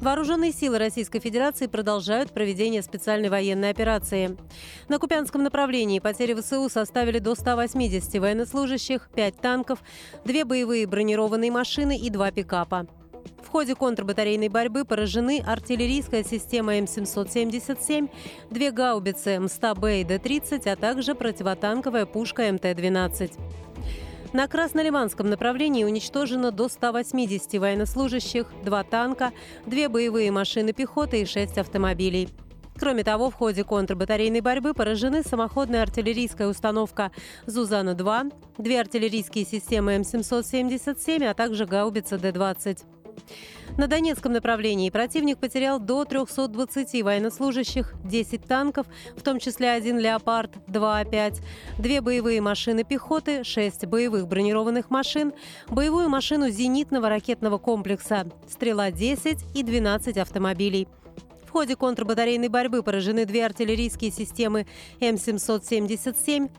Вооруженные силы Российской Федерации продолжают проведение специальной военной операции. На Купянском направлении потери ВСУ составили до 180 военнослужащих, 5 танков, 2 боевые бронированные машины и 2 пикапа. В ходе контрбатарейной борьбы поражены артиллерийская система М777, две гаубицы МСТА-Б и Д-30, а также противотанковая пушка МТ-12. На Краснолиманском направлении уничтожено до 180 военнослужащих, два танка, две боевые машины пехоты и шесть автомобилей. Кроме того, в ходе контрбатарейной борьбы поражены самоходная артиллерийская установка «Зузана-2», две артиллерийские системы М777, а также гаубица Д-20. На Донецком направлении противник потерял до 320 военнослужащих, 10 танков, в том числе один «Леопард», 2 А-5, две боевые машины пехоты, 6 боевых бронированных машин, боевую машину зенитного ракетного комплекса «Стрела-10» и 12 автомобилей. В ходе контрбатарейной борьбы поражены две артиллерийские системы М777,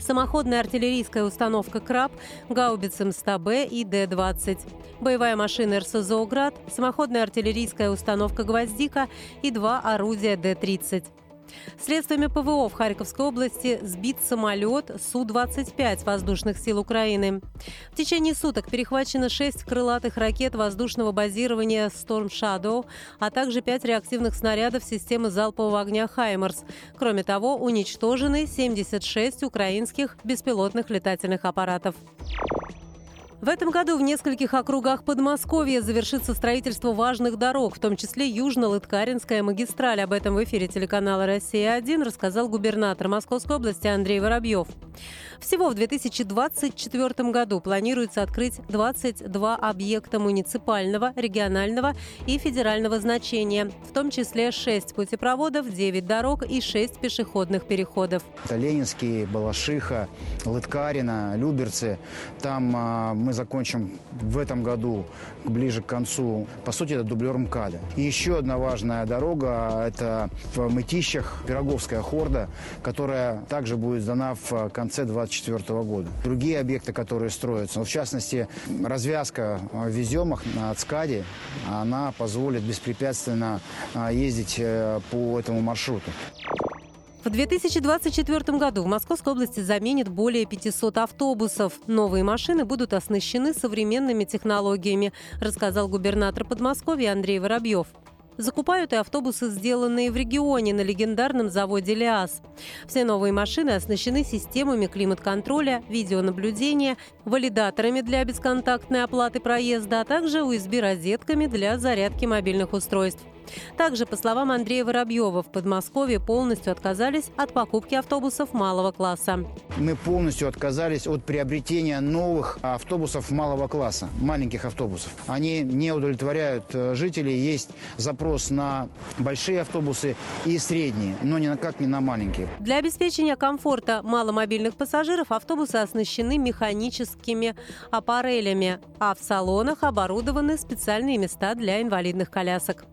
самоходная артиллерийская установка «Краб», гаубицы МСТА-Б и Д-20, боевая машина РСЗО «Град», самоходная артиллерийская установка «Гвоздика» и два орудия Д-30. Следствиями ПВО в Харьковской области сбит самолет Су-25 воздушных сил Украины. В течение суток перехвачено 6 крылатых ракет воздушного базирования Storm Shadow, а также 5 реактивных снарядов системы залпового огня «Хаймерс». Кроме того, уничтожены 76 украинских беспилотных летательных аппаратов. В этом году в нескольких округах Подмосковья завершится строительство важных дорог, в том числе Южно-Лыткаринская магистраль. Об этом в эфире телеканала «Россия-1» рассказал губернатор Московской области Андрей Воробьев. Всего в 2024 году планируется открыть 22 объекта муниципального, регионального и федерального значения, в том числе 6 путепроводов, 9 дорог и 6 пешеходных переходов. Это Ленинский, Балашиха, Лыткарина, Люберцы. Там а, мы закончим в этом году, ближе к концу, по сути, это дублер МКАДа. И еще одна важная дорога – это в Мытищах, Пироговская хорда, которая также будет сдана в конце 2024 года. Другие объекты, которые строятся, ну, в частности, развязка в Веземах на Ацкаде, она позволит беспрепятственно а, ездить э, по этому маршруту. В 2024 году в Московской области заменят более 500 автобусов. Новые машины будут оснащены современными технологиями, рассказал губернатор Подмосковья Андрей Воробьев. Закупают и автобусы, сделанные в регионе на легендарном заводе «Лиас». Все новые машины оснащены системами климат-контроля, видеонаблюдения, валидаторами для бесконтактной оплаты проезда, а также USB-розетками для зарядки мобильных устройств. Также, по словам Андрея Воробьева, в Подмосковье полностью отказались от покупки автобусов малого класса. Мы полностью отказались от приобретения новых автобусов малого класса, маленьких автобусов. Они не удовлетворяют э, жителей. Есть запрос на большие автобусы и средние, но никак не на маленькие. Для обеспечения комфорта маломобильных пассажиров автобусы оснащены механическими аппарелями, а в салонах оборудованы специальные места для инвалидных колясок.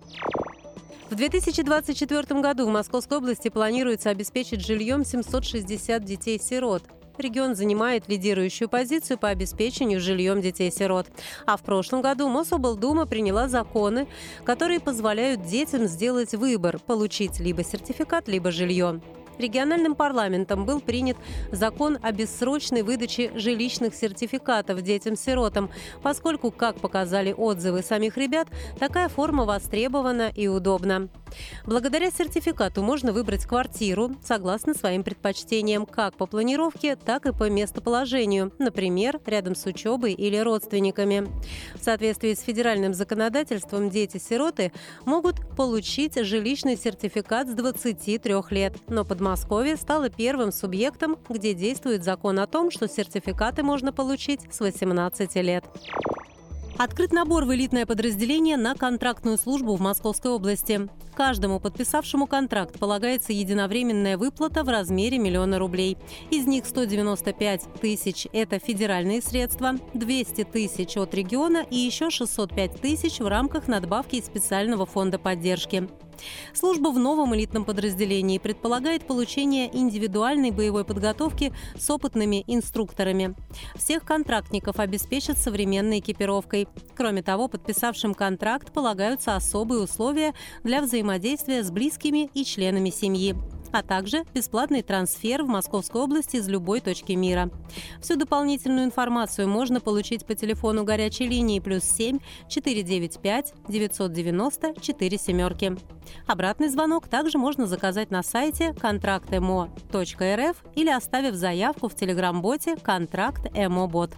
В 2024 году в Московской области планируется обеспечить жильем 760 детей-сирот. Регион занимает лидирующую позицию по обеспечению жильем детей-сирот. А в прошлом году Мособлдума приняла законы, которые позволяют детям сделать выбор – получить либо сертификат, либо жилье. Региональным парламентом был принят закон о бессрочной выдаче жилищных сертификатов детям-сиротам, поскольку, как показали отзывы самих ребят, такая форма востребована и удобна. Благодаря сертификату можно выбрать квартиру согласно своим предпочтениям как по планировке, так и по местоположению, например, рядом с учебой или родственниками. В соответствии с федеральным законодательством дети-сироты могут получить жилищный сертификат с 23 лет, но Подмосковье стало первым субъектом, где действует закон о том, что сертификаты можно получить с 18 лет. Открыт набор в элитное подразделение на контрактную службу в Московской области. Каждому подписавшему контракт полагается единовременная выплата в размере миллиона рублей. Из них 195 тысяч – это федеральные средства, 200 тысяч от региона и еще 605 тысяч в рамках надбавки из специального фонда поддержки. Служба в новом элитном подразделении предполагает получение индивидуальной боевой подготовки с опытными инструкторами. Всех контрактников обеспечат современной экипировкой. Кроме того, подписавшим контракт полагаются особые условия для взаимодействия с близкими и членами семьи а также бесплатный трансфер в Московской области из любой точки мира. Всю дополнительную информацию можно получить по телефону горячей линии плюс 7 495 990 4 семерки. Обратный звонок также можно заказать на сайте контрактмо.рф или оставив заявку в телеграм-боте «Контракт ЭМО-бот».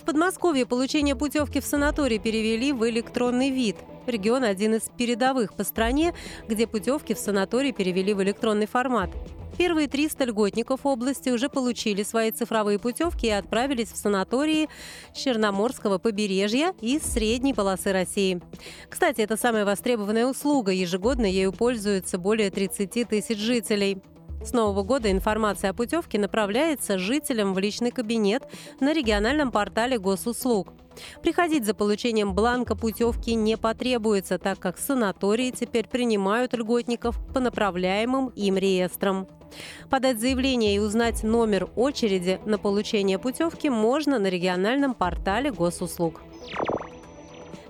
В Подмосковье получение путевки в санаторий перевели в электронный вид – Регион один из передовых по стране, где путевки в санаторий перевели в электронный формат. Первые 300 льготников области уже получили свои цифровые путевки и отправились в санатории Черноморского побережья и средней полосы России. Кстати, это самая востребованная услуга. Ежегодно ею пользуются более 30 тысяч жителей. С Нового года информация о путевке направляется жителям в личный кабинет на региональном портале госуслуг. Приходить за получением бланка путевки не потребуется, так как санатории теперь принимают льготников по направляемым им реестрам. Подать заявление и узнать номер очереди на получение путевки можно на региональном портале госуслуг.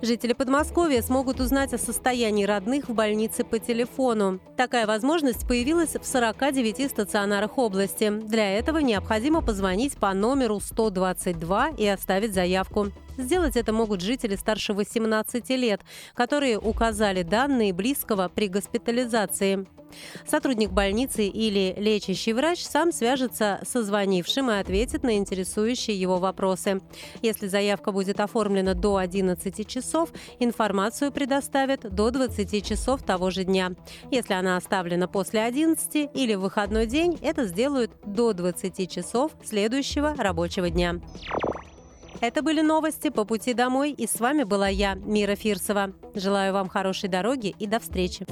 Жители Подмосковья смогут узнать о состоянии родных в больнице по телефону. Такая возможность появилась в 49 стационарах области. Для этого необходимо позвонить по номеру 122 и оставить заявку. Сделать это могут жители старше 18 лет, которые указали данные близкого при госпитализации. Сотрудник больницы или лечащий врач сам свяжется со звонившим и ответит на интересующие его вопросы. Если заявка будет оформлена до 11 часов, информацию предоставят до 20 часов того же дня. Если она оставлена после 11 или в выходной день, это сделают до 20 часов следующего рабочего дня. Это были новости по пути домой, и с вами была я, Мира Фирсова. Желаю вам хорошей дороги и до встречи.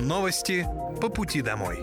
Новости по пути домой.